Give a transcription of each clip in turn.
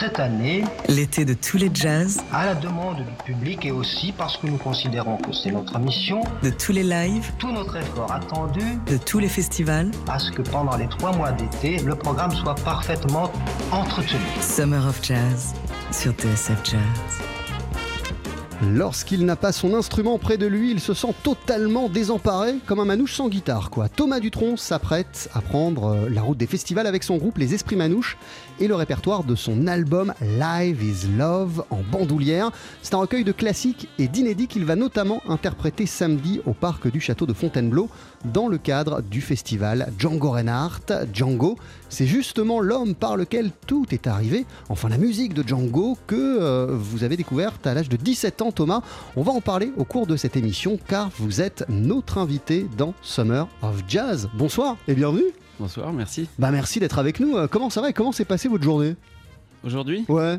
cette année, L'été de tous les jazz, à la demande du public et aussi parce que nous considérons que c'est notre mission, de tous les lives, tout notre effort attendu de tous les festivals. à ce que pendant les trois mois d'été, le programme soit parfaitement entretenu. Summer of Jazz sur TSF Jazz. Lorsqu'il n'a pas son instrument près de lui, il se sent totalement désemparé, comme un manouche sans guitare, quoi. Thomas Dutronc s'apprête à prendre euh, la route des festivals avec son groupe Les Esprits Manouches et le répertoire de son album Live is Love en bandoulière. C'est un recueil de classiques et d'inédits qu'il va notamment interpréter samedi au parc du château de Fontainebleau dans le cadre du festival Django Reinhardt. Django, c'est justement l'homme par lequel tout est arrivé, enfin la musique de Django que euh, vous avez découverte à l'âge de 17 ans Thomas. On va en parler au cours de cette émission car vous êtes notre invité dans Summer of Jazz. Bonsoir et bienvenue. Bonsoir, merci. Bah merci d'être avec nous. Euh, Comment ça va et comment s'est passée votre journée? Aujourd'hui? Ouais.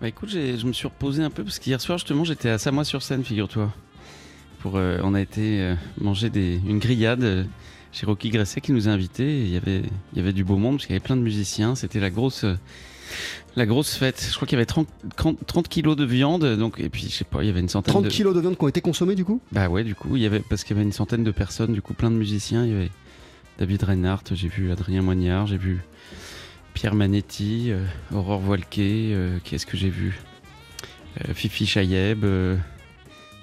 Bah écoute, je me suis reposé un peu parce qu'hier soir justement j'étais à Samois-sur-Seine, figure-toi. Pour, euh, on a été euh, manger des, une grillade euh, chez Rocky Gresset qui nous a invités. Il y avait, il y avait du beau monde parce qu'il y avait plein de musiciens. C'était la grosse, la grosse fête. Je crois qu'il y avait 30, 30 30 kilos de viande. Donc, et puis je sais pas, il y avait une centaine 30 de... kilos de viande qui ont été consommés du coup? Bah ouais, du coup, il y avait parce qu'il y avait une centaine de personnes, du coup, plein de musiciens. Il y avait David Reinhardt, j'ai vu Adrien Moignard, j'ai vu Pierre Manetti, euh, Aurore Voilquet, euh, qui est-ce que j'ai vu? Fifi Chaïeb, euh,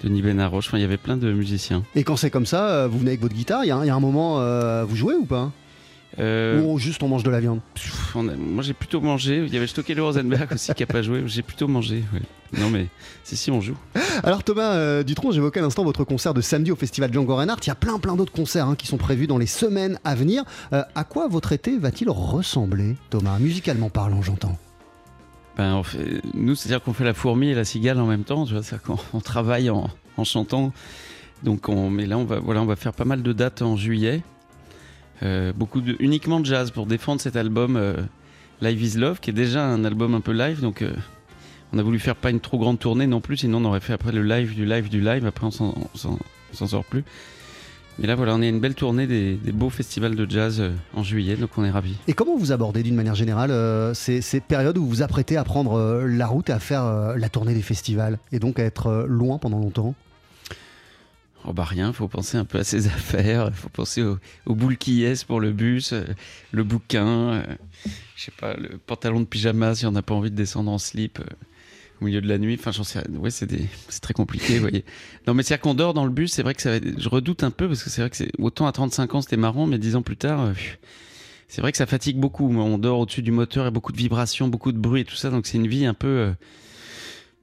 Denis Benaroche, enfin, il y avait plein de musiciens. Et quand c'est comme ça, euh, vous venez avec votre guitare, il y, a un- il y a un moment, euh, vous jouez ou pas? Euh, Ou juste on mange de la viande? pff, on a- moi, j'ai plutôt mangé. Il y avait Stockel Rosenberg aussi qui a pas joué. J'ai plutôt mangé. ouais. Non, mais si, si, on joue. Alors Thomas euh, Dutronc, j'évoquais à l'instant votre concert de samedi au festival Django Reinhardt. Il y a plein plein d'autres concerts hein, qui sont prévus dans les semaines à venir. Euh, à quoi votre été va-t-il ressembler, Thomas Musicalement parlant, j'entends. Ben, nous, c'est-à-dire qu'on fait la fourmi et la cigale en même temps, tu vois, qu'on on travaille en, chantant. Donc, on, mais là, on va, voilà, on va faire pas mal de dates en juillet. Euh, beaucoup de, uniquement de jazz pour défendre cet album euh, Live is Love, qui est déjà un album un peu live. Donc, euh, on a voulu faire pas une trop grande tournée non plus, sinon on aurait fait après le live du live du live. Après, on s'en sort plus. Mais là, voilà, on est à une belle tournée des, des beaux festivals de jazz euh, en juillet, donc on est ravis. Et comment vous abordez d'une manière générale euh, ces, ces périodes où vous vous apprêtez à prendre euh, la route et à faire euh, la tournée des festivals et donc à être loin pendant longtemps? Oh bah rien, faut penser un peu à ses affaires, faut penser au, au boule qui est pour le bus, le bouquin, je sais pas, le pantalon de pyjama si on n'a pas envie de descendre en slip au milieu de la nuit. Enfin, j'en sais rien. Ouais, c'est des, c'est très compliqué, vous voyez. Non, mais c'est-à-dire qu'on dort dans le bus, c'est vrai que ça va être- je redoute un peu parce que c'est vrai que c'est autant à 35 ans c'était marrant, mais 10 ans plus tard, euh, c'est vrai que ça fatigue beaucoup. On dort au-dessus du moteur, il y a beaucoup de vibrations, beaucoup de bruit et tout ça, donc c'est une vie un peu. euh,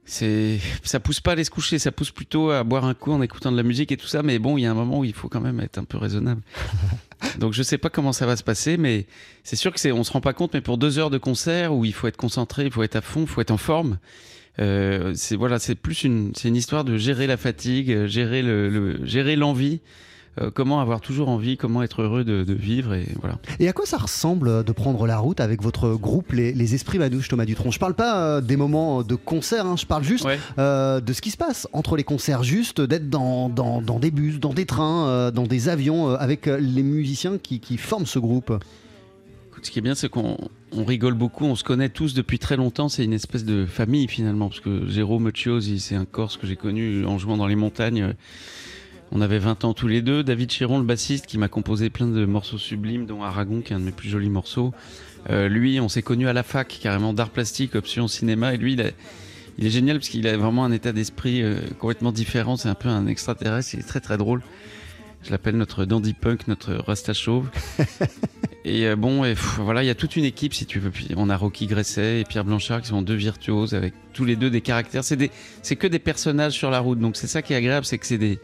c'est ça pousse pas à aller se coucher, ça pousse plutôt à boire un coup en écoutant de la musique et tout ça. Mais bon, il y a un moment où il faut quand même être un peu raisonnable. Donc je sais pas comment ça va se passer, mais c'est sûr que c'est, on se rend pas compte. Mais pour deux heures de concert où il faut être concentré, il faut être à fond, il faut être en forme. Euh, c'est voilà, c'est plus une, c'est une histoire de gérer la fatigue, euh, gérer le, le- gérer l'envie. euh, comment avoir toujours envie, comment être heureux de, de vivre et voilà. Et à quoi ça ressemble de prendre la route avec votre groupe, les, les Esprits Manouches, Thomas Dutronc? Je parle pas euh, des moments de concert, hein, je parle juste Ouais. euh, de ce qui se passe entre les concerts, juste d'être dans, dans, dans des bus, dans des trains, dans des avions, avec les musiciens qui, qui forment ce groupe. Écoute, ce qui est bien, c'est qu'on on rigole beaucoup, on se connaît tous depuis très longtemps. C'est une espèce de famille finalement, parce que Jérôme Chiosi, c'est un Corse que j'ai connu en jouant dans les montagnes. On avait 20 ans tous les deux. David Chiron, le bassiste, qui m'a composé plein de morceaux sublimes, dont Aragon, qui est un de mes plus jolis morceaux. Euh, lui, on s'est connu à la fac, carrément d'art plastique, option cinéma. Et lui, il est génial parce qu'il a vraiment un état d'esprit euh, complètement différent. C'est un peu un extraterrestre. Il est très très drôle. Je l'appelle notre dandy punk, notre rasta chauve. Et euh, bon, et, voilà, il y a toute une équipe si tu veux. On a Rocky Gresset et Pierre Blanchard qui sont deux virtuoses avec tous les deux des caractères. C'est que des personnages sur la route. Donc c'est ça qui est agréable, c'est que c'est des,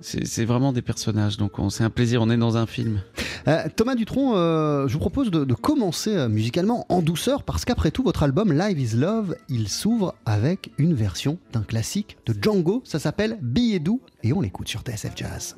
c'est vraiment des personnages. Donc on- c'est un plaisir. On est dans un film. Euh, Thomas Dutronc, euh, je vous propose de, de commencer musicalement en douceur parce qu'après tout, votre album Live is Love, il s'ouvre avec une version d'un classique de Django. Ça s'appelle Billet doux et on l'écoute sur TSF Jazz.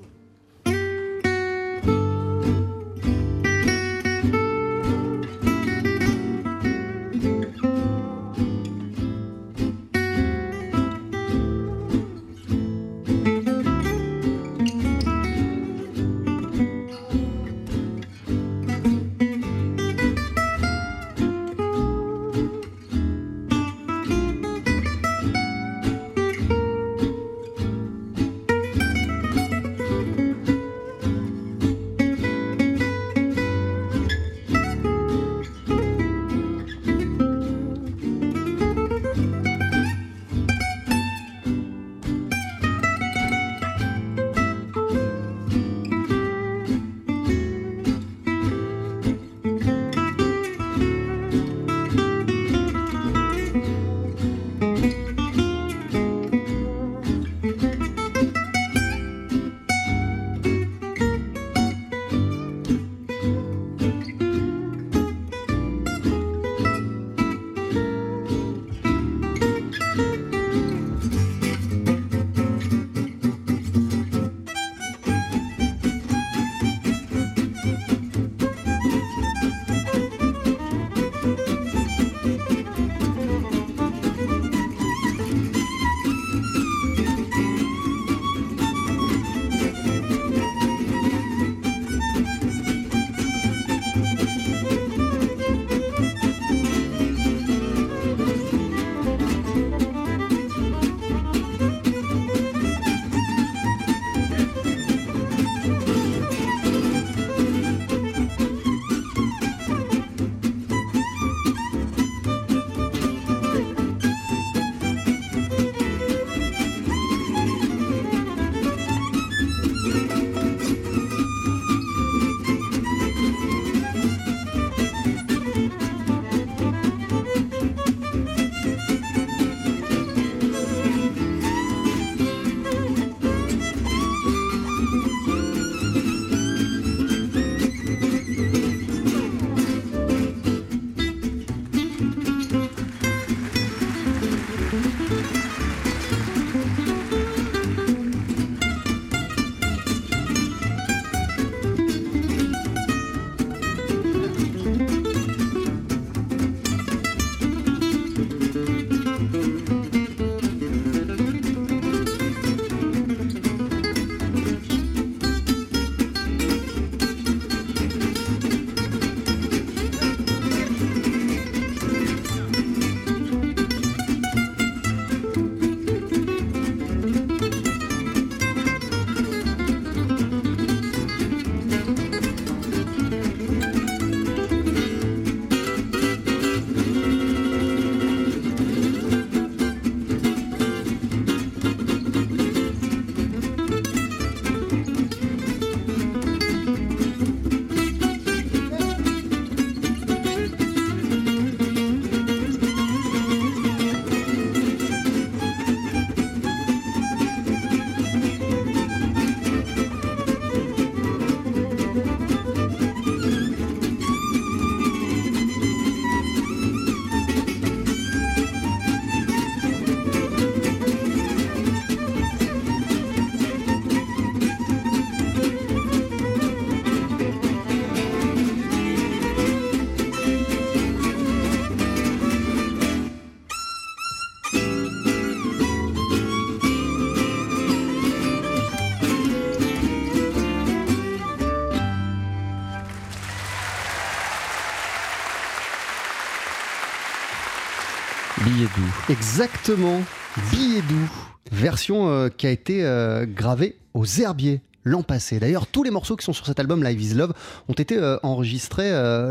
Exactement, Billet doux. Version euh, qui a été euh, gravée aux herbiers l'an passé. D'ailleurs, tous les morceaux qui sont sur cet album Live is Love ont été euh, enregistrés euh,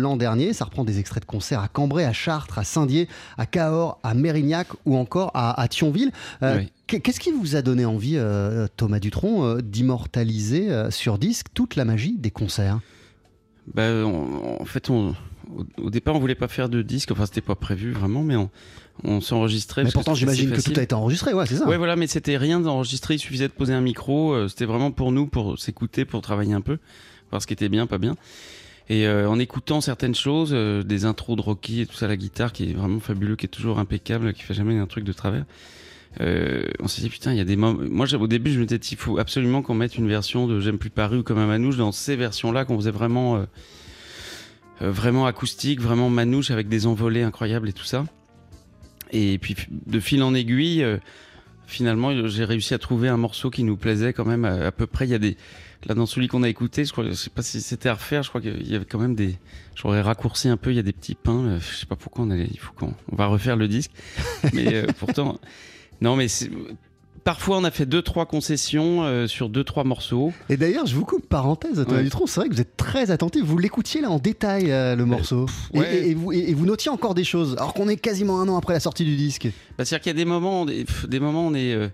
l'an dernier. Ça reprend des extraits de concerts à Cambrai, à Chartres, à Saint-Dié, à Cahors, à Mérignac ou encore à, à Thionville. Euh, Oui. Qu'est-ce qui vous a donné envie, Thomas Dutronc, d'immortaliser sur disque toute la magie des concerts? Bah, on- en fait, on, au, au départ, on voulait pas faire de disque. Enfin, c'était pas prévu vraiment, mais on, on s'enregistrait. Mais pourtant, j'imagine que tout a été enregistré, ouais, c'est ça. Ouais, voilà, mais c'était rien d'enregistrer. Il suffisait de poser un micro. euh, C'était vraiment pour nous, pour s'écouter, pour travailler un peu, voir ce qui était bien, pas bien. Et euh, en écoutant certaines choses, euh, des intros de Rocky et tout ça, la guitare qui est vraiment fabuleux, qui est toujours impeccable, qui fait jamais un truc de travers. euh, on s'est dit putain, il y a des moments. Moi, au début, je me disais, il faut absolument qu'on mette une version de J'aime plus Paris ou comme un manouche dans ces versions-là qu'on faisait vraiment, vraiment acoustique, vraiment manouche avec des envolées incroyables et tout ça. Et puis de fil en aiguille, euh, finalement, j'ai réussi à trouver un morceau qui nous plaisait quand même à, à peu près. Il y a des là dans celui qu'on a écouté, je crois, je sais pas si c'était à refaire. Je crois qu'il y avait quand même des. J'aurais raccourci un peu. Il y a des petits pains. euh, Je sais pas pourquoi on allait. Il faut qu'on on va refaire le disque. Mais euh, pourtant, non, mais parfois on a fait deux trois concessions euh, sur deux trois morceaux. Et d'ailleurs, je vous coupe parenthèse, Thomas Ouais. Dutronc, c'est vrai que vous êtes très attentif, vous l'écoutiez là en détail euh, le morceau. Et- ouais. et, et vous, et- et vous notiez encore des choses, alors qu'on est quasiment un an après la sortie du disque. Bah, C'est-à-dire qu'il y a des moments, des, pff, des moments, on est, euh,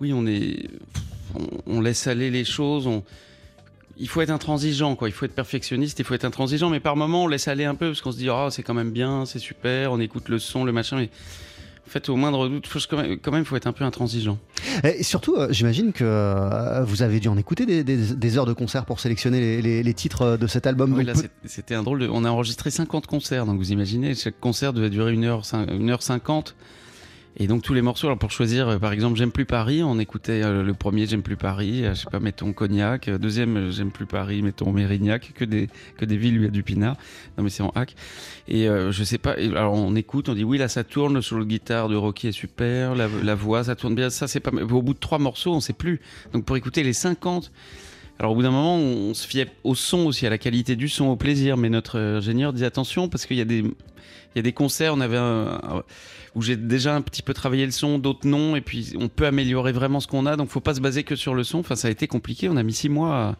oui, on est, pff, on, on laisse aller les choses. On, il faut être intransigeant, quoi. Il faut être perfectionniste, il faut être intransigeant, mais par moments, on laisse aller un peu parce qu'on se dit, oh, c'est quand même bien, c'est super, on écoute le son, le machin, mais en fait, au moindre doute, faut quand même, quand même, faut être un peu intransigeant. Et surtout, euh, j'imagine que euh, vous avez dû en écouter des, des- des heures de concert pour sélectionner les, les- les titres de cet album. Oui, là, c'était un drôle de. On a enregistré 50 concerts, donc vous imaginez, chaque concert devait durer 1h, 1h50. Et donc tous les morceaux, alors pour choisir, euh, par exemple, J'aime plus Paris, on écoutait euh, le premier J'aime plus Paris, euh, je sais pas, mettons Cognac, euh, deuxième J'aime plus Paris, mettons Mérignac, que des, que des villes, lui, à du pinard. Non mais c'est en hack. Et je sais pas, alors on écoute, on dit oui, là ça tourne, le solo de guitare de Rocky est super, la, voix ça tourne bien, ça c'est pas. Au bout de trois morceaux, on sait plus. Donc pour écouter les 50, alors au bout d'un moment, on, se fiait au son aussi, à la qualité du son, au plaisir. Mais notre ingénieur disait attention parce qu'il y a des, y a des concerts, on avait un- où j'ai déjà un petit peu travaillé le son, d'autres non, et puis on peut améliorer vraiment ce qu'on a. Donc faut pas se baser que sur le son. Enfin, ça a été compliqué. On a mis six mois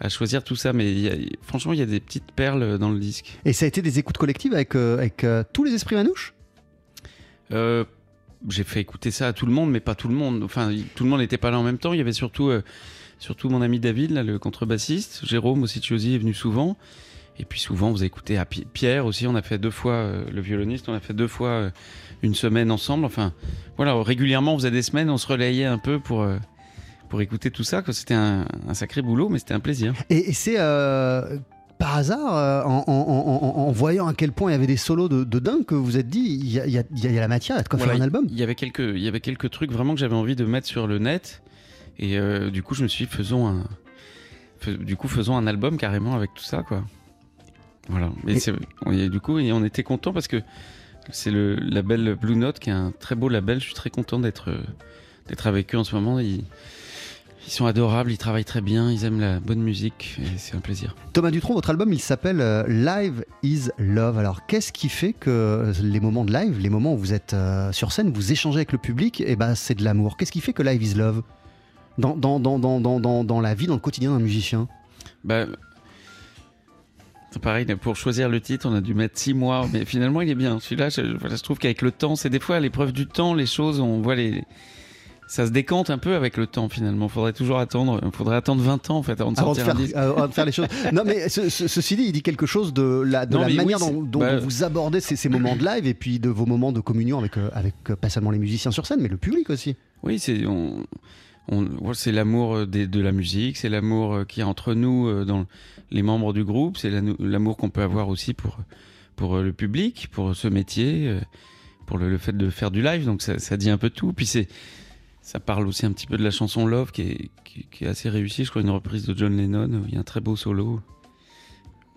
à, à choisir tout ça, mais il y a- franchement, il y a des petites perles dans le disque. Et ça a été des écoutes collectives avec, euh, avec euh, tous les esprits manouches? Euh, j'ai fait écouter ça à tout le monde, mais pas tout le monde. Enfin, tout le monde n'était pas là en même temps. Il y avait surtout, surtout mon ami David, là, le contrebassiste. Jérôme aussi, Chiosi est venu souvent. Et puis souvent, vous écoutez à Pi- Pierre aussi. On a fait deux fois, euh, le violoniste, on a fait deux fois euh, une semaine ensemble. Enfin, voilà, régulièrement, on faisait des semaines, on se relayait un peu pour, euh, pour écouter tout ça. C'était un, un sacré boulot, mais c'était un plaisir. Et, et c'est par hasard, en, en- en- en- en voyant à quel point il y avait des solos de, de dingue, que vous vous êtes dit, il y a, il y a- il y a la matière, il y a de quoi Voilà, faire un album Il y avait quelques, il y avait quelques trucs vraiment que j'avais envie de mettre sur le net. Et euh, du coup, je me suis dit, faisons un, du coup, faisons un album carrément avec tout ça, quoi. Voilà. Et, du coup, et on était content parce que c'est le label Blue Note qui est un très beau label. Je suis très content d'être, euh, d'être avec eux en ce moment. Ils, ils sont adorables, ils travaillent très bien, ils aiment la bonne musique et c'est un plaisir. Thomas Dutronc, votre album, il s'appelle euh, Live is Love. Alors, qu'est-ce qui fait que euh, les moments de live, les moments où vous êtes euh, sur scène, vous échangez avec le public, et ben, c'est de l'amour. Qu'est-ce qui fait que Live is Love? Dans, dans, dans, dans, dans, dans, dans la vie, dans le quotidien d'un musicien? Bah, pareil, pour choisir le titre, on a dû mettre six mois, mais finalement, il est bien. Celui-là, je, trouve qu'avec le temps, c'est des fois à l'épreuve du temps, les choses, on voit les. Ça se décante un peu avec le temps finalement. Faudrait toujours attendre. Faudrait attendre 20 ans en fait avant de avant de, faire, euh, avant de faire les choses. Non, mais ce- ce- ceci dit, il dit quelque chose de la, de Non, la mais manière oui, dont, bah- vous abordez ces, ces moments de live et puis de vos moments de communion avec, euh, avec euh, pas seulement les musiciens sur scène, mais le public aussi. Oui, c'est on, c'est l'amour de la musique, c'est l'amour y a entre nous dans les membres du groupe, c'est la- l'amour qu'on peut avoir aussi pour pour euh, le public, pour ce métier, euh, pour le, fait de faire du live. Donc ça, dit un peu tout. Puis ça parle aussi un petit peu de la chanson Love qui est, qui, est assez réussie. Je crois une reprise de John Lennon. Il y a un très beau solo.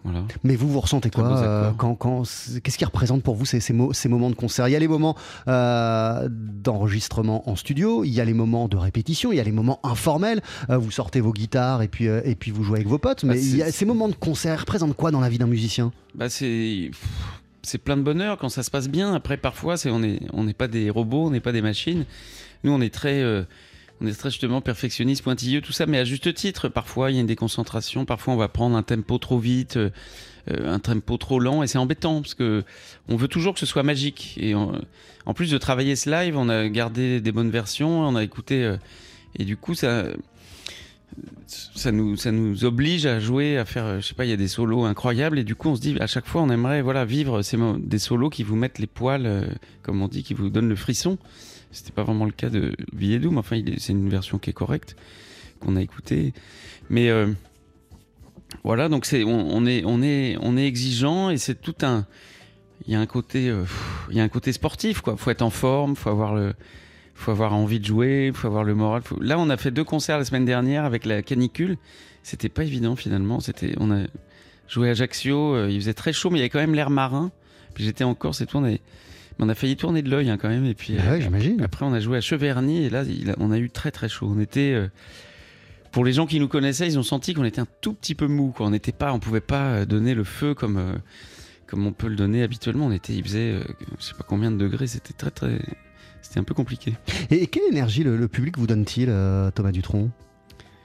Voilà. Mais vous, vous ressentez quoi euh, quand, quand, Qu'est-ce qui représente pour vous ces, ces, mo- ces moments de concert? Il y a les moments euh, d'enregistrement en studio, il y a les moments de répétition, il y a les moments informels. euh, vous sortez vos guitares et puis, euh, et puis vous jouez avec vos potes. Mais Bah, il y a c'est- ces moments de concert représentent quoi dans la vie d'un musicien? Bah c'est plein de bonheur quand ça se passe bien. Après, parfois, c'est on n'est on n'est pas des robots, on n'est pas des machines. Nous, on est très, on est très justement perfectionniste, pointilleux, tout ça, mais à juste titre. Parfois, il y a une déconcentration. Parfois, on va prendre un tempo trop vite, euh, euh, un tempo trop lent, et c'est embêtant parce que on veut toujours que ce soit magique. Et en plus de travailler ce live, on a gardé des bonnes versions, on a écouté, euh, et du coup, ça. Ça nous, oblige à jouer, à faire, je sais pas, il y a des solos incroyables et du coup on se dit à chaque fois on aimerait voilà vivre ces des solos qui vous mettent les poils, comme on dit, qui vous donnent le frisson. C'était pas vraiment le cas de Villedou, mais enfin, c'est une version qui est correcte, qu'on a écoutée. Mais euh, voilà, donc c'est, on, est, on est, on est exigeant et c'est tout un. Il y a un côté, euh, il sportif, quoi. Faut être en forme, faut avoir faut avoir envie de jouer, faut avoir le moral. Là, on a fait deux concerts la semaine dernière avec la canicule. C'était pas évident finalement. C'était, on a joué à Ajaccio, euh, il faisait très chaud, mais il y avait quand même l'air marin. Puis j'étais en Corse et tout, on, on a failli tourner de l'œil hein, quand même. Et puis Ah euh, ouais, j'imagine. après, on a joué à Cheverny et là, il a- on a eu très très chaud. On était, euh, pour les gens qui nous connaissaient, ils ont senti qu'on était un tout petit peu mou. Quoi. On n'était pas, on pouvait pas euh, donner le feu comme euh, comme on peut le donner habituellement. On était, il faisait, euh, je sais pas combien de degrés. C'était très très, c'était un peu compliqué. Et quelle énergie le, le public vous donne-t-il, Thomas Dutronc?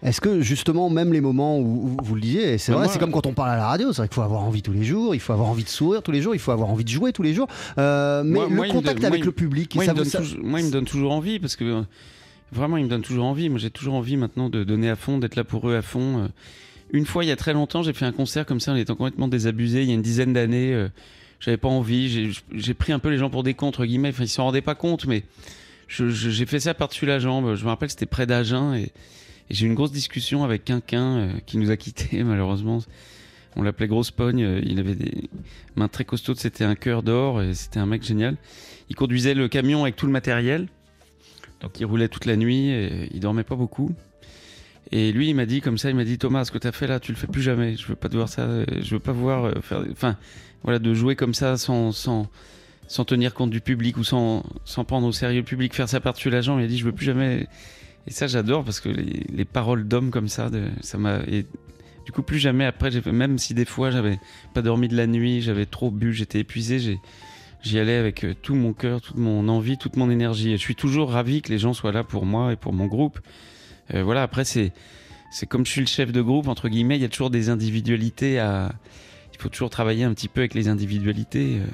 Est-ce que justement, même les moments où, où vous le disiez, c'est vrai, c'est comme quand on parle à la radio, c'est vrai qu'il faut avoir envie tous les jours, il faut avoir envie de sourire tous les jours, il faut avoir envie de jouer tous les jours. Euh, mais Moi- le moi, contact donne- avec moi, le public, Moi, ça il me ça- toujours, moi, il me donne toujours envie parce que vraiment, il me donne toujours envie. Moi, j'ai toujours envie maintenant de donner à fond, d'être là pour eux à fond. Euh, Une fois, il y a très longtemps, j'ai fait un concert comme ça en étant complètement désabusé. Il y a une dizaine d'années, euh, j'avais pas envie. J'ai- pris un peu les gens pour des cons, entre guillemets. Enfin, ils s'en rendaient pas compte, mais j'ai fait ça par-dessus la jambe. Je me rappelle, c'était près d'Agen et j'ai eu une grosse discussion avec quelqu'un euh, qui nous a quittés, malheureusement. On l'appelait Grosse Pogne. euh, Il avait des mains très costaudes. C'était un cœur d'or c'était un mec génial. Il conduisait le camion avec tout le matériel. Donc il roulait toute la nuit et il dormait pas beaucoup. Et lui, il m'a dit comme ça, il m'a dit Thomas, ce que tu as fait là, tu le fais plus jamais. Je veux pas te voir ça. euh, Je veux pas voir. Enfin, voilà, de jouer comme ça sans, sans, sans tenir compte du public ou sans, sans prendre au sérieux le public, faire ça par-dessus la jambe. Il a dit Je veux plus jamais. Et ça, j'adore parce que les, les paroles d'hommes comme ça, ça m'a. Du coup, plus jamais après, même si des fois j'avais pas dormi de la nuit, j'avais trop bu, j'étais épuisé, j'y allais avec euh, tout mon cœur, toute mon envie, toute mon énergie. Et je suis toujours ravi que les gens soient là pour moi et pour mon groupe. Euh, voilà, après, c'est, comme je suis le chef de groupe, entre guillemets, il y a toujours des individualités à. Il faut toujours travailler un petit peu avec les individualités. euh,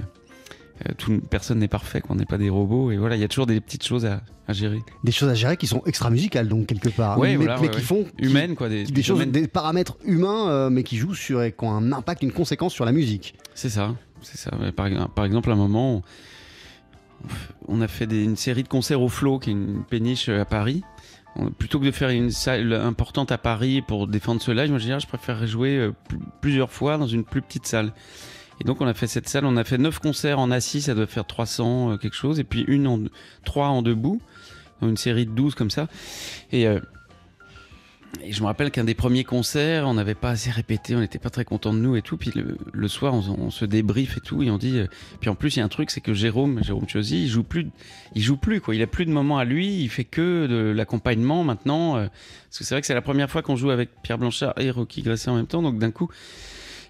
tout, personne n'est parfait, qu'on n'est pas des robots. Et voilà, il y a toujours des petites choses à, à gérer. des choses à gérer qui sont extra musicales, donc quelque part. Ouais, mais, voilà, mais ouais, qui ouais. font. Humaines, quoi. Des, Des, choses, domaines- des paramètres humains, euh, mais qui jouent sur et qui ont un impact, une conséquence sur la musique. C'est ça, c'est ça. Par, par exemple, à un moment, on, on a fait des- une série de concerts au Flow, qui est une péniche à Paris. On- plutôt que de faire une salle importante à Paris pour défendre ce live, moi je dirais, je préférerais jouer euh, pl- plusieurs fois dans une plus petite salle. Et donc on a fait cette salle, on a fait 9 concerts en assis, ça doit faire 300 euh, quelque chose, et puis une en, 3 en debout, dans une série de 12 comme ça. Et, euh, et je me rappelle qu'un des premiers concerts, on n'avait pas assez répété, on n'était pas très content de nous et tout. Puis le, soir, on, se débrief et tout, et on dit. euh, Puis en plus, il y a un truc, c'est que Jérôme, Jérôme Chiosi, il joue plus, il joue plus quoi. Il a plus de moments à lui, il fait que de l'accompagnement maintenant. parce que c'est vrai que c'est la première fois qu'on joue avec Pierre Blanchard et Rocky Gresset en même temps, donc d'un coup.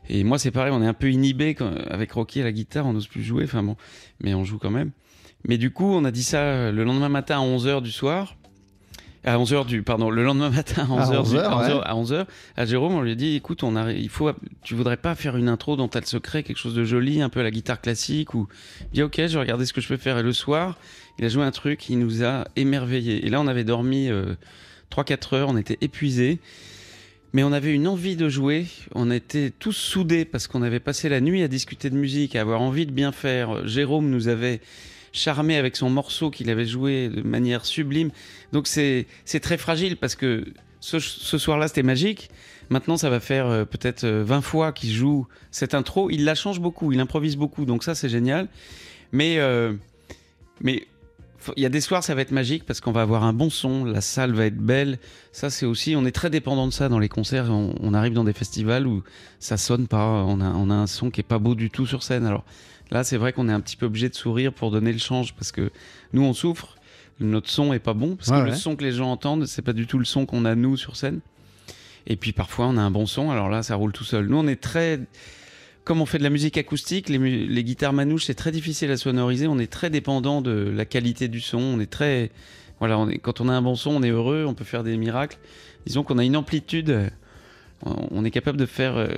Et moi, c'est pareil, on est un peu inhibé avec Rocky à la guitare, on n'ose plus jouer, enfin bon, mais on joue quand même. Mais du coup, on a dit ça le lendemain matin à 11h du soir. À 11h du, pardon, le lendemain matin à 11h, 11 du- heures, à 11h, ouais. à 11h, à Jérôme, on lui a dit, écoute, on a, il faut, tu voudrais pas faire une intro dont t'as le secret, quelque chose de joli, un peu à la guitare classique, ou, il dit, ok, je vais regarder ce que je peux faire. Et le soir, il a joué un truc, il nous a émerveillés. Et là, on avait dormi euh, 3-4 heures, on était épuisés. Mais on avait une envie de jouer, on était tous soudés parce qu'on avait passé la nuit à discuter de musique, à avoir envie de bien faire. Jérôme nous avait charmé avec son morceau qu'il avait joué de manière sublime. Donc c'est très fragile parce que ce, ce soir-là c'était magique. Maintenant ça va faire euh, peut-être euh, 20 fois qu'il joue cette intro. Il la change beaucoup, il improvise beaucoup, donc ça c'est génial. Mais, euh, mais il y a des soirs ça va être magique parce qu'on va avoir un bon son, la salle va être belle. Ça c'est aussi, on est très dépendant de ça dans les concerts. On, on arrive dans des festivals où ça sonne pas, on a, on a un son qui est pas beau du tout sur scène. Alors là c'est vrai qu'on est un petit peu obligé de sourire pour donner le change parce que nous on souffre, notre son est pas bon parce Ouais, que le ouais. son que les gens entendent c'est pas du tout le son qu'on a nous sur scène. Et puis parfois on a un bon son, alors là ça roule tout seul. Nous on est très comme on fait de la musique acoustique, les, guitares manouches, c'est très difficile à sonoriser. On est très dépendant de la qualité du son. On est très. Quand on a un bon son, on est heureux, on peut faire des miracles. Disons qu'on a une amplitude. On on est capable de faire euh,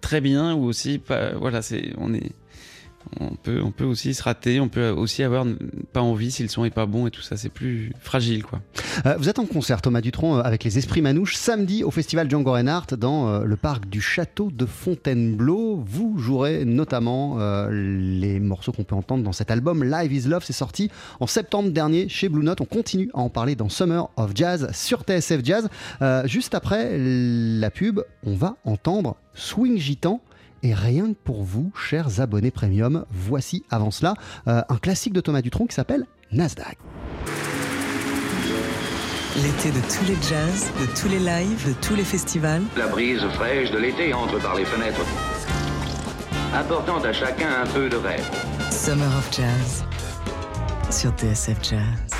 très bien ou aussi pas. Voilà, c'est. On est. On peut, on peut aussi se rater, on peut aussi avoir pas envie si le son est pas bon et tout ça, c'est plus fragile quoi. Euh, vous êtes en concert, Thomas Dutronc, euh, avec les Esprits Manouches, samedi au festival Django Reinhardt dans euh, le parc du château de Fontainebleau. Vous jouerez notamment les morceaux qu'on peut entendre dans cet album Live is Love. C'est sorti en septembre dernier chez Blue Note. On continue à en parler dans Summer of Jazz sur TSF Jazz. Juste après la pub, on va entendre Swing Gitan. Et rien que pour vous, chers abonnés premium, voici avant cela euh, un classique de Thomas Dutronc qui s'appelle Nasdaq. L'été de tous les jazz, de tous les lives, de tous les festivals. La brise fraîche de l'été entre par les fenêtres, apportant à chacun un peu de rêve. Summer of Jazz sur TSF Jazz.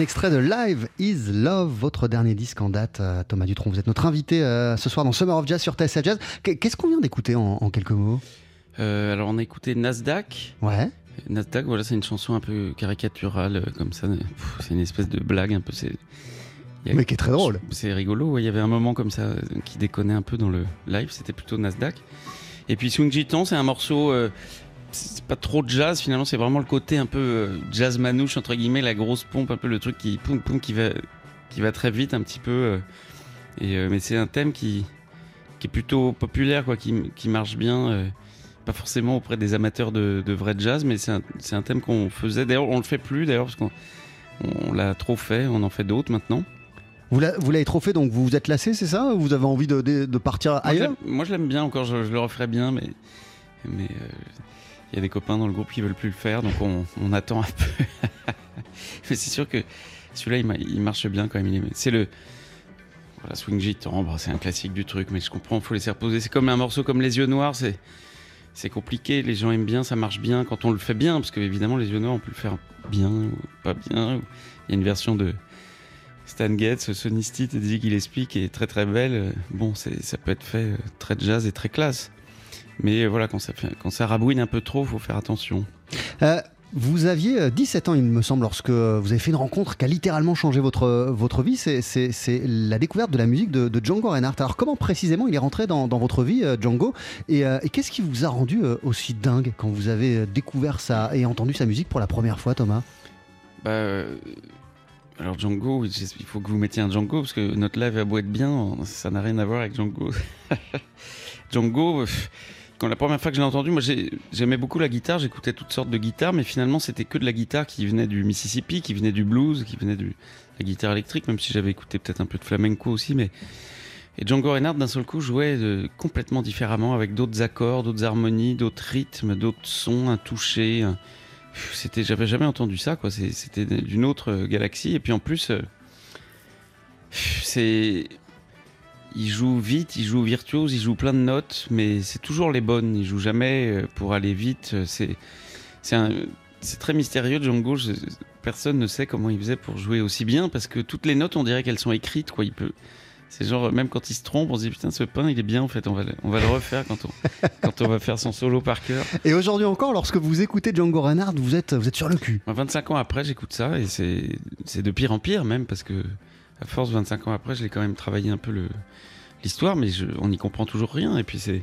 Un extrait de Live is Love, votre dernier disque en date. Euh, Thomas Dutronc, vous êtes notre invité euh, ce soir dans Summer of Jazz sur TSF Jazz. Qu- Qu'est-ce qu'on vient d'écouter en, en quelques mots? Euh, alors on a écouté Nasdaq. Ouais. Nasdaq, voilà, c'est une chanson un peu caricaturale, comme ça. C'est une espèce de blague, un peu. C'est a- Mais qui est très drôle. C'est rigolo, ouais, il y avait un moment comme ça qui déconnait un peu dans le live, c'était plutôt Nasdaq. Et puis Swing Gitan, c'est un morceau, euh, c'est pas trop jazz finalement, c'est vraiment le côté un peu euh, jazz manouche, entre guillemets, la grosse pompe, un peu le truc qui, poum, poum, qui, va, qui va très vite un petit peu. euh, et, euh, mais c'est un thème qui, qui est plutôt populaire, quoi, qui, qui marche bien. pas forcément auprès des amateurs de, de vrai jazz, mais c'est un, thème qu'on faisait. D'ailleurs, on le fait plus, d'ailleurs, parce qu'on on l'a trop fait, on en fait d'autres maintenant. Vous l'a- vous l'avez trop fait, donc vous vous êtes lassé, c'est ça? Vous avez envie de, de- de partir ailleurs? Moi, je l'aime bien encore, je, je le referais bien, mais mais euh, il y a des copains dans le groupe qui veulent plus le faire, donc on, attend un peu. mais c'est sûr que celui-là, il, ma- il marche bien quand même. il est- C'est le voilà, Swing Gitan, bah, c'est un classique du truc, mais je comprends, faut laisser reposer. C'est comme un morceau comme Les Yeux Noirs, c'est compliqué, les gens aiment bien, ça marche bien quand on le fait bien, parce que évidemment, Les Yeux Noirs, on peut le faire bien ou pas bien. Il y a une version de Stan Getz, Sonny Stitt et Dizzy Gillespie qui est très très belle. Euh, Bon, ça peut être fait euh, très jazz et très classe. Mais euh, voilà, quand ça, fait, quand ça rabouine un peu trop, faut faire attention. Euh, Vous aviez euh, 17 ans, il me semble, lorsque euh, vous avez fait une rencontre qui a littéralement changé votre, euh, votre vie. C'est- la découverte de la musique de, de Django Reinhardt. Alors, comment précisément il est rentré dans, dans votre vie, euh, Django? Et, euh, et qu'est-ce qui vous a rendu euh, aussi dingue quand vous avez euh, découvert ça et entendu sa musique pour la première fois, Thomas? Bah, euh, alors Django, il faut que vous mettiez un Django parce que notre live a beau être bien, ça n'a rien à voir avec Django. Django, euh, quand la première fois que je l'ai entendu, moi j'ai- j'aimais beaucoup la guitare, j'écoutais toutes sortes de guitares, mais finalement c'était que de la guitare qui venait du Mississippi, qui venait du blues, qui venait de la guitare électrique, même si j'avais écouté peut-être un peu de flamenco aussi, mais et Django Reinhardt d'un seul coup jouait euh, complètement différemment avec d'autres accords, d'autres harmonies, d'autres rythmes, d'autres sons, un toucher. un- C'était, j'avais jamais entendu ça, quoi. C'était d'une autre euh, galaxie. Et puis en plus, euh, c'est, il joue vite, il joue virtuose, il joue plein de notes, mais c'est toujours les bonnes. Il joue jamais euh, pour aller vite. C'est, c'est c'est très mystérieux, Django. Je- personne ne sait comment il faisait pour jouer aussi bien parce que toutes les notes, on dirait qu'elles sont écrites, quoi. Il peut. C'est genre, même quand il se trompe, on se dit putain, ce pain, il est bien en fait, on va le, on va le refaire quand on, quand on va faire son solo par cœur. Et aujourd'hui encore, lorsque vous écoutez Django Reinhardt, vous êtes, vous êtes sur le cul. Moi, 25 ans après, j'écoute ça et c'est c'est de pire en pire même parce que à force 25 ans après, je l'ai quand même travaillé un peu l'histoire, mais on n'y comprend toujours rien. Et puis c'est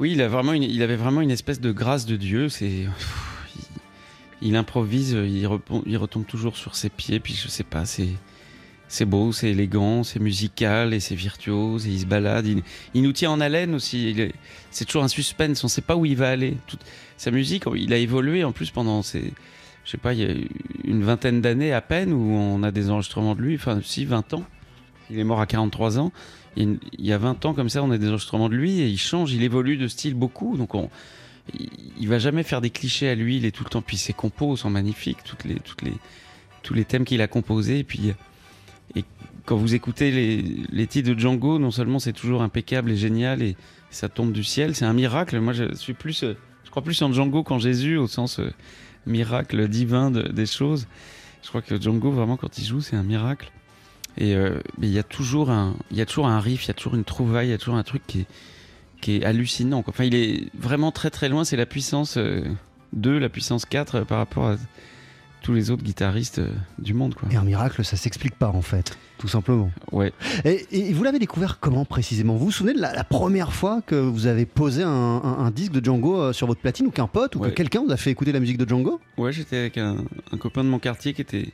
oui, il a vraiment il avait vraiment une espèce de grâce de Dieu. C'est il, improvise, il, retombe toujours sur ses pieds. Puis je sais pas, c'est c'est beau, c'est élégant, c'est musical et c'est virtuose et il se balade. Il, nous tient en haleine aussi. C'est toujours un suspense. On sait pas où il va aller. Sa musique, il a évolué en plus pendant ces je sais pas, il y a une vingtaine d'années à peine où on a des enregistrements de lui, enfin si, 20 ans. Il est mort à 43 ans. Il y a une- il y a 20 ans comme ça, on a des enregistrements de lui et il change, il évolue de style beaucoup. Donc on, il, il va jamais faire des clichés à lui, il est tout le temps. Puis ses compos sont magnifiques, toutes les, toutes les, tous les thèmes qu'il a composés. Et puis quand vous écoutez les, les titres de Django, non seulement c'est toujours impeccable et génial et ça tombe du ciel, c'est un miracle. Moi je suis plus, je crois plus en Django qu'en Jésus au sens euh, miracle divin de- des choses. Je crois que Django, vraiment, quand il joue, c'est un miracle. Et euh, il y a toujours un, il y a toujours un riff, il y a toujours une trouvaille, il y a toujours un truc qui est, qui est hallucinant. Enfin, il est vraiment très très loin. C'est la puissance euh, 2, la puissance 4 euh, par rapport à tous les autres guitaristes euh, du monde. Quoi. Et un miracle, ça s'explique pas en fait, tout simplement. Ouais. Et, et vous l'avez découvert comment précisément? Vous vous souvenez de la, la première fois que vous avez posé un, un- un disque de Django euh, sur votre platine ou qu'un pote ou Ouais. que quelqu'un vous a fait écouter la musique de Django? Ouais, j'étais avec un, un copain de mon quartier qui était,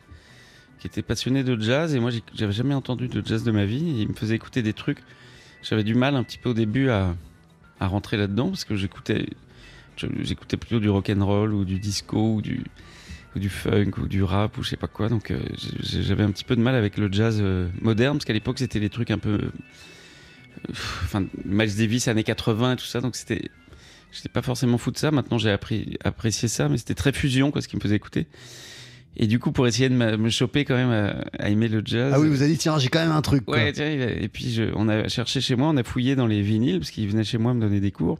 qui était passionné de jazz et moi j'avais jamais entendu de jazz de ma vie. Et il me faisait écouter des trucs. J'avais du mal un petit peu au début à, à rentrer là-dedans parce que j'écoutais, j'écoutais plutôt du rock and roll ou du disco ou du, ou du funk ou du rap ou je sais pas quoi. Donc euh, j'avais un petit peu de mal avec le jazz euh, moderne parce qu'à l'époque c'était des trucs un peu, euh, enfin Miles Davis années 80 et tout ça. Donc c'était J'étais pas forcément fou de ça. Maintenant, j'ai appris, apprécié ça, mais c'était très fusion, quoi, ce qui me faisait écouter. Et du coup, pour essayer de me choper quand même à, à aimer le jazz. Ah oui, vous avez dit tiens, j'ai quand même un truc. quoi. Ouais, tiens, et puis je- on a cherché chez moi, on a fouillé dans les vinyles, parce qu'il venait chez moi me donner des cours.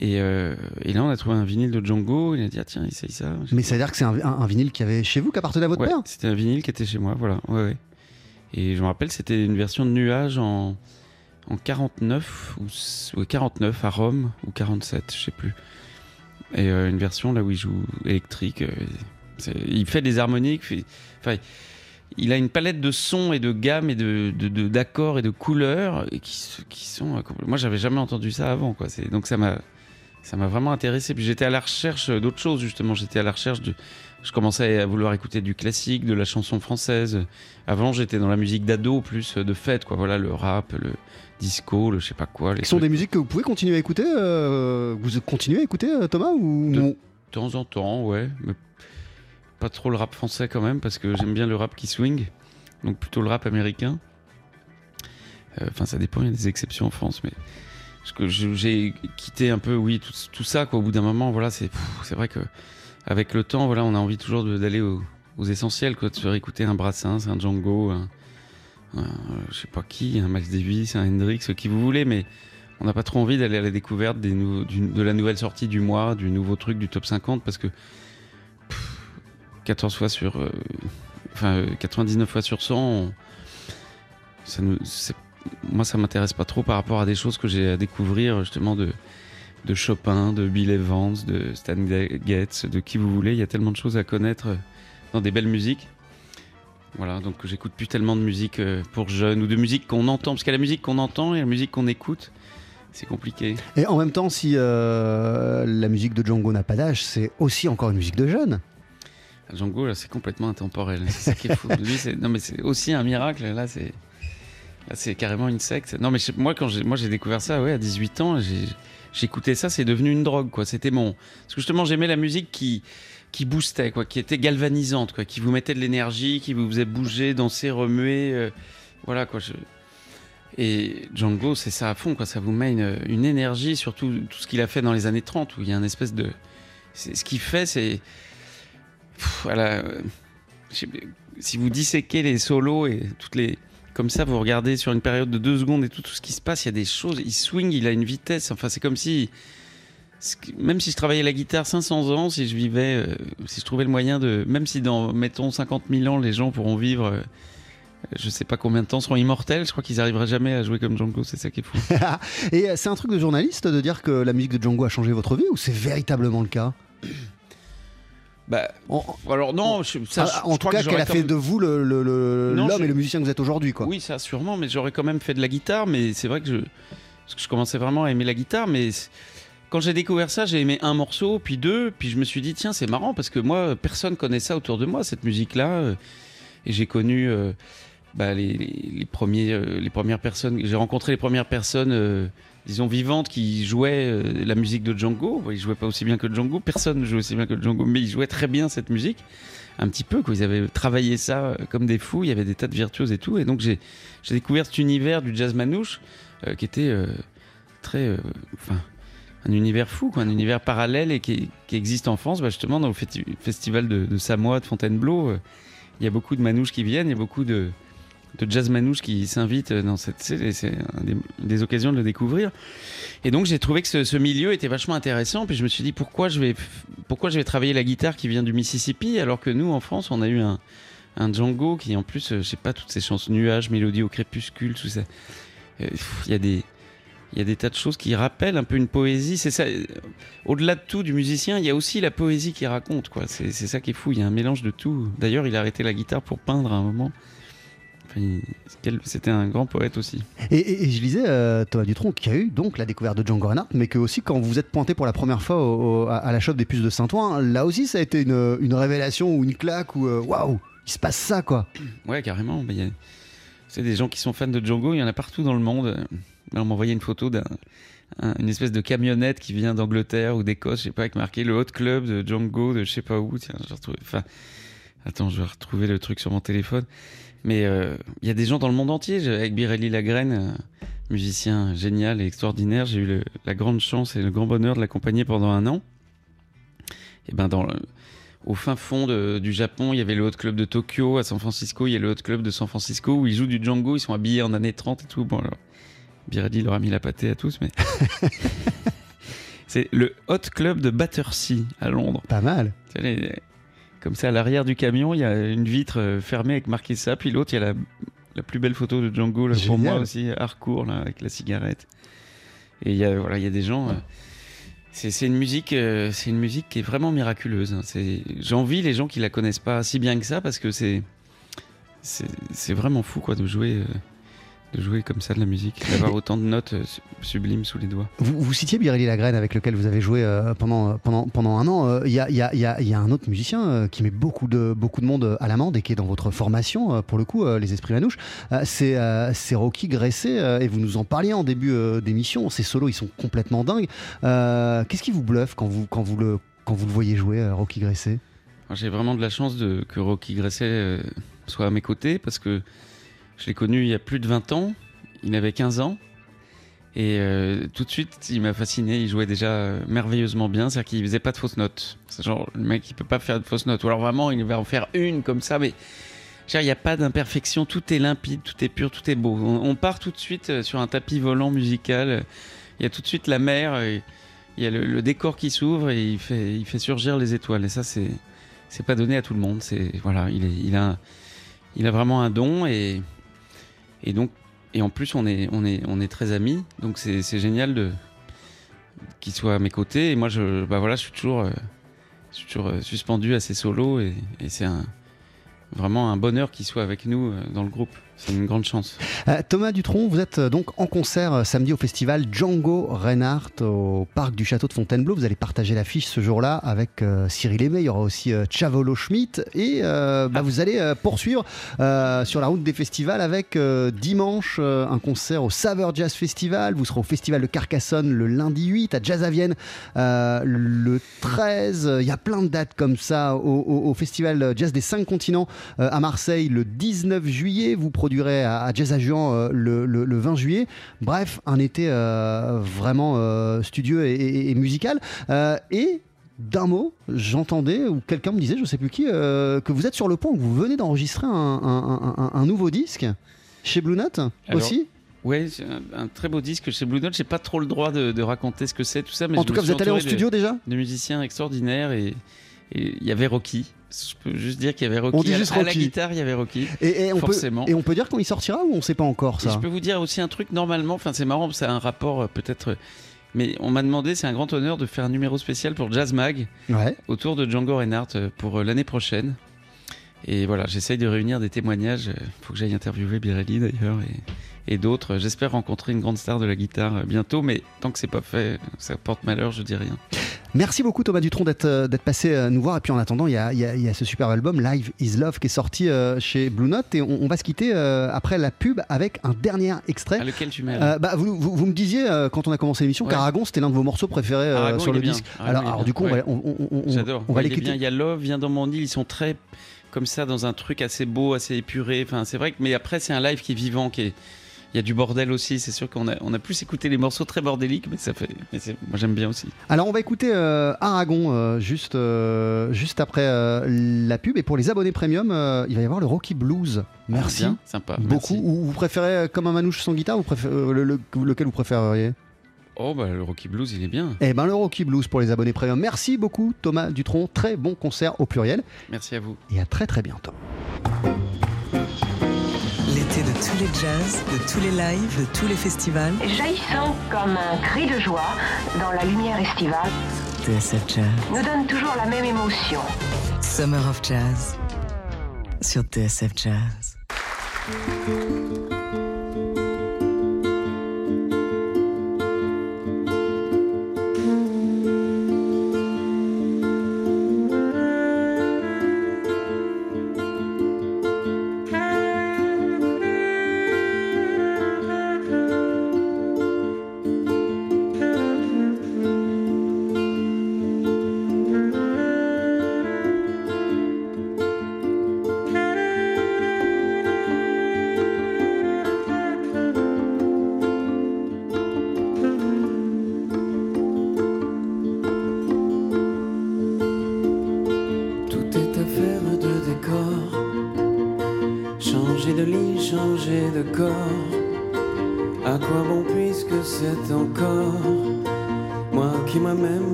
Et, euh, et là, on a trouvé un vinyle de Django. Il a dit, ah, tiens, essaye ça. Mais ça veut dire que c'est un, un- un vinyle qui avait chez vous, qui appartenait à votre Ouais, père C'était un vinyle qui était chez moi, voilà. Ouais, ouais. Et je me rappelle, c'était une version de Nuage en, en 49, ou, s- ouais, 49 à Rome, ou 47, je sais plus. Et euh, une version là où il joue électrique. euh, il fait des harmoniques. Enfin, il a une palette de sons et de gammes et de d'accords et de couleurs qui, sont. Moi, j'avais jamais entendu ça avant, quoi. Donc ça m'a ça m'a vraiment intéressé. Puis j'étais à la recherche d'autres choses justement. J'étais à la recherche de. Je commençais à vouloir écouter du classique, de la chanson française. Avant, j'étais dans la musique d'ado, plus de fête, quoi. Voilà, le rap, le disco, le je sais pas quoi. Qui sont des musiques que vous pouvez continuer à écouter euh, Vous continuez à écouter, euh, Thomas ou... De temps en temps, ouais. Mais pas trop le rap français quand même, parce que j'aime bien le rap qui swing. Donc plutôt le rap américain. Euh, Enfin, ça dépend, il y a des exceptions en France, mais. Que j'ai quitté un peu, oui, tout, ça, quoi. Au bout d'un moment, voilà, c'est vrai que avec le temps, voilà, on a envie toujours d'aller au- aux essentiels, quoi. De se faire écouter un Brassens, un Django, un, un, euh, je sais pas qui, un Miles Davis, un Hendrix, qui vous voulez, mais on n'a pas trop envie d'aller à la découverte des de la nouvelle sortie du mois, du nouveau truc du top 50, parce que pff, 14 fois sur. euh, enfin, euh, 99 fois sur 100, on- ça nous, moi, ça m'intéresse pas trop par rapport à des choses que j'ai à découvrir, justement, de, de Chopin, de Bill Evans, de Stan Getz, de qui vous voulez. Il y a tellement de choses à connaître euh, dans des belles musiques. Voilà, donc j'écoute plus tellement de musique euh, pour jeunes ou de musique qu'on entend, parce qu'il y a la musique qu'on entend et la musique qu'on écoute. C'est compliqué. Et en même temps, si euh, la musique de Django n'a pas d'âge, c'est aussi encore une musique de jeune. Django, là, c'est complètement intemporel. C'est ça qui est fou. Lui, c'est, non, mais c'est aussi un miracle. Là, c'est, là, c'est carrément une secte. Non, mais moi, quand j'ai, moi, j'ai découvert ça, ouais, à 18 ans, j'écoutais ça, c'est devenu une drogue, quoi. C'était mon, parce que justement, j'aimais la musique qui, qui boostait, quoi, qui était galvanisante, quoi, qui vous mettait de l'énergie, qui vous faisait bouger, danser, remuer, euh, voilà, quoi. Et Django, c'est ça à fond, quoi. Ça vous met une, une énergie, surtout tout ce qu'il a fait dans les années 30, où il y a une espèce de, ce qu'il fait, c'est voilà, si vous disséquez les solos et toutes les comme ça, vous regardez sur une période de deux secondes et tout, tout ce qui se passe, il y a des choses. Il swing, il a une vitesse. Enfin, c'est comme si, même si je travaillais la guitare 500 ans, si je vivais, euh, si je trouvais le moyen de, même si dans mettons 50 000 ans, les gens pourront vivre. euh, je sais pas combien de temps seront immortels. Je crois qu'ils arriveraient jamais à jouer comme Django. C'est ça qui est fou. Et euh, c'est un truc de journaliste de dire que la musique de Django a changé votre vie ou c'est véritablement le cas? Bah, En, alors non, je, ça, ah, je- en je tout cas, que qu'elle a fait même- de vous le- le- le- l'homme et le musicien que vous êtes aujourd'hui, quoi. Oui, ça sûrement, mais j'aurais quand même fait de la guitare, mais c'est vrai que je, parce que je commençais vraiment à aimer la guitare, mais quand j'ai découvert ça, j'ai aimé un morceau, puis deux, puis je me suis dit tiens c'est marrant parce que moi personne connaît ça autour de moi cette musique-là, euh, et j'ai connu euh, bah, les, les- les premiers, euh, les premières personnes, j'ai rencontré les premières personnes. euh, Disons vivantes qui jouaient euh, la musique de Django. Ils jouaient pas aussi bien que Django. Personne ne jouait aussi bien que Django, mais ils jouaient très bien cette musique un petit peu. Quoi. Ils avaient travaillé ça euh, comme des fous. Il y avait des tas de virtuoses et tout. Et donc j'ai découvert cet univers du jazz manouche euh, qui était euh, très. Enfin. un univers fou, quoi, un univers parallèle et qui, existe en France, bah, justement dans le festi- festival de, de Samoa, de Fontainebleau. Il y a beaucoup de manouches qui viennent, il y a beaucoup de, de jazz manouches qui s'invitent dans cette. C'est c'est des, des occasions de le découvrir. Et donc j'ai trouvé que ce, milieu était vachement intéressant. Puis je me suis dit pourquoi je vais pourquoi je vais travailler la guitare qui vient du Mississippi alors que nous en France on a eu un Django qui en plus euh, je sais pas toutes ces chansons nuages, mélodies au crépuscule, tout ça. Euh, Il y a des il y a des tas de choses qui rappellent un peu une poésie. C'est ça. euh, Au-delà de tout du musicien, il y a aussi la poésie qui raconte quoi. C'est c'est ça qui est fou. Il y a un mélange de tout. D'ailleurs, il a arrêté la guitare pour peindre à un moment. C'était un grand poète aussi. Et, et- et je lisais, euh, Thomas Dutronc, qui a eu donc la découverte de Django Reinhardt, mais que aussi quand vous êtes pointé pour la première fois au- au- à, à la shop des puces de Saint-Ouen, là aussi ça a été une, une révélation ou une claque ou euh, waouh, il se passe ça quoi. Ouais, carrément. Bah, a- C'est des gens qui sont fans de Django, il y en a partout dans le monde. Là, on m'envoyait une photo d'une espèce de camionnette qui vient d'Angleterre ou d'Écosse, je sais pas, avec marqué le Hot Club de Django de je sais pas où. Tiens. Enfin, attends, je vais retrouver le truc sur mon téléphone. Mais euh, il y a des gens dans le monde entier. Avec Birelli Lagraine, euh, musicien génial et extraordinaire, j'ai eu le- la grande chance et le grand bonheur de l'accompagner pendant un an. Et ben dans le- au fin fond de- du Japon, il y avait le Hot Club de Tokyo. À San Francisco, il y a le Hot Club de San Francisco où ils jouent du Django. Ils sont habillés en années 30 et tout. Bon, alors, Birelli leur a mis la pâtée à tous, mais. C'est le Hot Club de Battersea à Londres. Pas mal. Comme ça, à l'arrière du camion, il y a une vitre euh, fermée avec marqué ça. Puis l'autre, il y a la, la plus belle photo de Django là, pour moi aussi, Harcourt, là, avec la cigarette. Et il y a, voilà, il y a des gens. euh, c'est c'est une musique, euh, c'est une musique qui est vraiment miraculeuse. hein. J'envie les gens qui la connaissent pas si bien que ça parce que c'est, c'est c'est vraiment fou quoi de jouer, euh, de jouer comme ça de la musique, d'avoir autant de notes euh, su- sublimes sous les doigts. Vous, vous citiez Biréli Lagrène avec lequel vous avez joué euh, pendant, pendant, pendant un an. Euh, Il y, a, il y a- il y a- un autre musicien euh, qui met beaucoup de, beaucoup de monde à l'amende et qui est dans votre formation, euh, pour le coup, euh, Les Esprits Manouches. Euh, c'est euh, c'est Rocky Gresset euh, et vous nous en parliez en début euh, d'émission. Ces solos, ils sont complètement dingues. Euh, Qu'est-ce qui vous bluffe quand vous, quand vous, le, quand vous le voyez jouer, euh, Rocky Alors, J'ai vraiment de la chance de, que Rocky Gresset euh, soit à mes côtés parce que je l'ai connu il y a plus de 20 ans. Il avait 15 ans. Et euh, tout de suite, il m'a fasciné. Il jouait déjà euh, merveilleusement bien. C'est-à-dire qu'il faisait pas de fausses notes. C'est genre le mec, il peut pas faire de fausses notes. Ou alors vraiment, il va en faire une comme ça. Mais il n'y a pas d'imperfection. Tout est limpide, tout est pur, tout est beau. On, part tout de suite euh, sur un tapis volant musical. Il y a tout de suite la mer. Il y a le, décor qui s'ouvre et il fait, surgir les étoiles. Et ça, c'est c'est pas donné à tout le monde. C'est voilà, il, il a, il a vraiment un don et et donc et en plus on est on est on est très amis. Donc c'est génial de qu'il soit à mes côtés. Et moi je bah voilà, je suis toujours euh, je suis toujours euh, suspendu à ses solos et, c'est vraiment un bonheur qu'il soit avec nous euh, dans le groupe. C'est une grande chance. Euh, Thomas Dutronc, vous êtes euh, donc en concert euh, samedi au festival Django Reinhardt au parc du château de Fontainebleau. Vous allez partager l'affiche ce jour-là avec Cyril Aimé. Il y aura aussi Chavolo Schmidt et bah, vous allez poursuivre sur la route des festivals avec dimanche un concert au Saveur Jazz Festival. Vous serez au festival de Carcassonne le lundi 8 à Jazz à le 13. Il y a plein de dates comme ça au, festival Jazz des cinq continents à Marseille le 19 juillet. Vous produirez à, à Jazz à Juan euh, le, le- le 20 juillet. Bref, un été euh, vraiment euh, studieux et, et- et musical. Et d'un mot, j'entendais, ou quelqu'un me disait, je sais plus qui, euh, que vous êtes sur le point, que vous venez d'enregistrer un, un- un- un nouveau disque chez Blue Note Alors, aussi? C'est un, très beau disque chez Blue Note. J'ai pas trop le droit de, de raconter ce que c'est tout ça, mais En tout cas, vous êtes allé en de- studio déjà? de musiciens extraordinaires et il y avait Rocky. Je peux juste dire qu'il y avait Rocky. On dit à, juste à la guitare, il y avait Rocky. et, et on peut, Forcément. et on peut dire quand il sortira ou on sait pas encore Et ça je peux vous dire aussi un truc, normalement, enfin c'est marrant, a un rapport euh, peut-être. euh, Mais on m'a demandé, c'est un grand honneur de faire un numéro spécial pour Jazz Mag Ouais. autour de Django Reinhardt euh, pour l'année prochaine. Et voilà, j'essaye de réunir des témoignages. Il faut que j'aille interviewer Birelli d'ailleurs et, et d'autres. J'espère rencontrer une grande star de la guitare bientôt, mais tant que c'est pas fait, ça porte malheur, je dis rien. Merci beaucoup Thomas Dutronc d'être euh, passé euh, nous voir. Et puis en attendant, il y a, il y a- il y a ce super album Live is Love qui est sorti euh, chez Blue Note. Et on, on va se quitter après la pub avec un dernier extrait. À lequel tu mets Euh, bah, vous, vous- vous me disiez quand on a commencé l'émission Ouais. qu'Aragon c'était l'un de vos morceaux préférés Aragon, sur le disque. Aragon, alors, du coup, on Ouais. va, on, on- on- l'écouter. Il y a Love, Viens dans mon île. Ils sont très comme ça dans un truc assez beau, assez épuré. Enfin, c'est vrai que, mais après, c'est un live qui est vivant, qui est. Il y a du bordel aussi. C'est sûr qu'on a, on a plus écouté les morceaux très bordéliques, mais ça fait. Mais moi, j'aime bien aussi. Alors on va écouter euh, Aragon euh, juste, euh, juste après euh, la pub. Et pour les abonnés premium, euh, il va y avoir le Rocky Blues. Merci. Ah, Bien, sympa. Beaucoup. merci. Ou vous préférez comme un manouche sans guitare ou préférez, euh, le- le- lequel vous préféreriez? Oh, bah, le Rocky Blues, il est bien. Eh ben le Rocky Blues pour les abonnés premium. Merci beaucoup Thomas Dutronc. Très bon concert au pluriel. Merci à vous. Et à très très bientôt. L'été de tous les jazz, de tous les lives, de tous les festivals. jaillissant comme un cri de joie dans la lumière estivale, TSF Jazz. nous donne toujours la même émotion. Summer of Jazz. Sur TSF Jazz.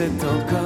Puisque c'est encore